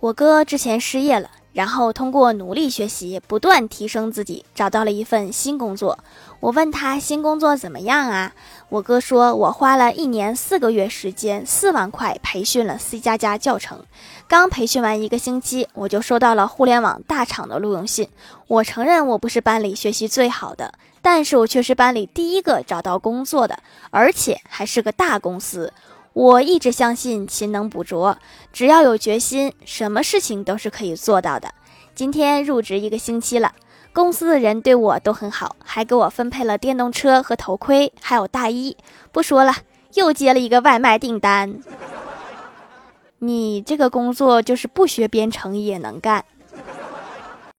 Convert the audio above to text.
我哥之前失业了，然后通过努力学习，不断提升自己，找到了一份新工作。我问他新工作怎么样啊？我哥说，我花了一年四个月时间，四万块培训了 C 加加教程。刚培训完一个星期，我就收到了互联网大厂的录用信。我承认我不是班里学习最好的，但是我却是班里第一个找到工作的，而且还是个大公司。我一直相信勤能补拙，只要有决心，什么事情都是可以做到的。今天入职一个星期了，公司的人对我都很好，还给我分配了电动车和头盔，还有大衣。不说了，又接了一个外卖订单。你这个工作就是不学编程也能干。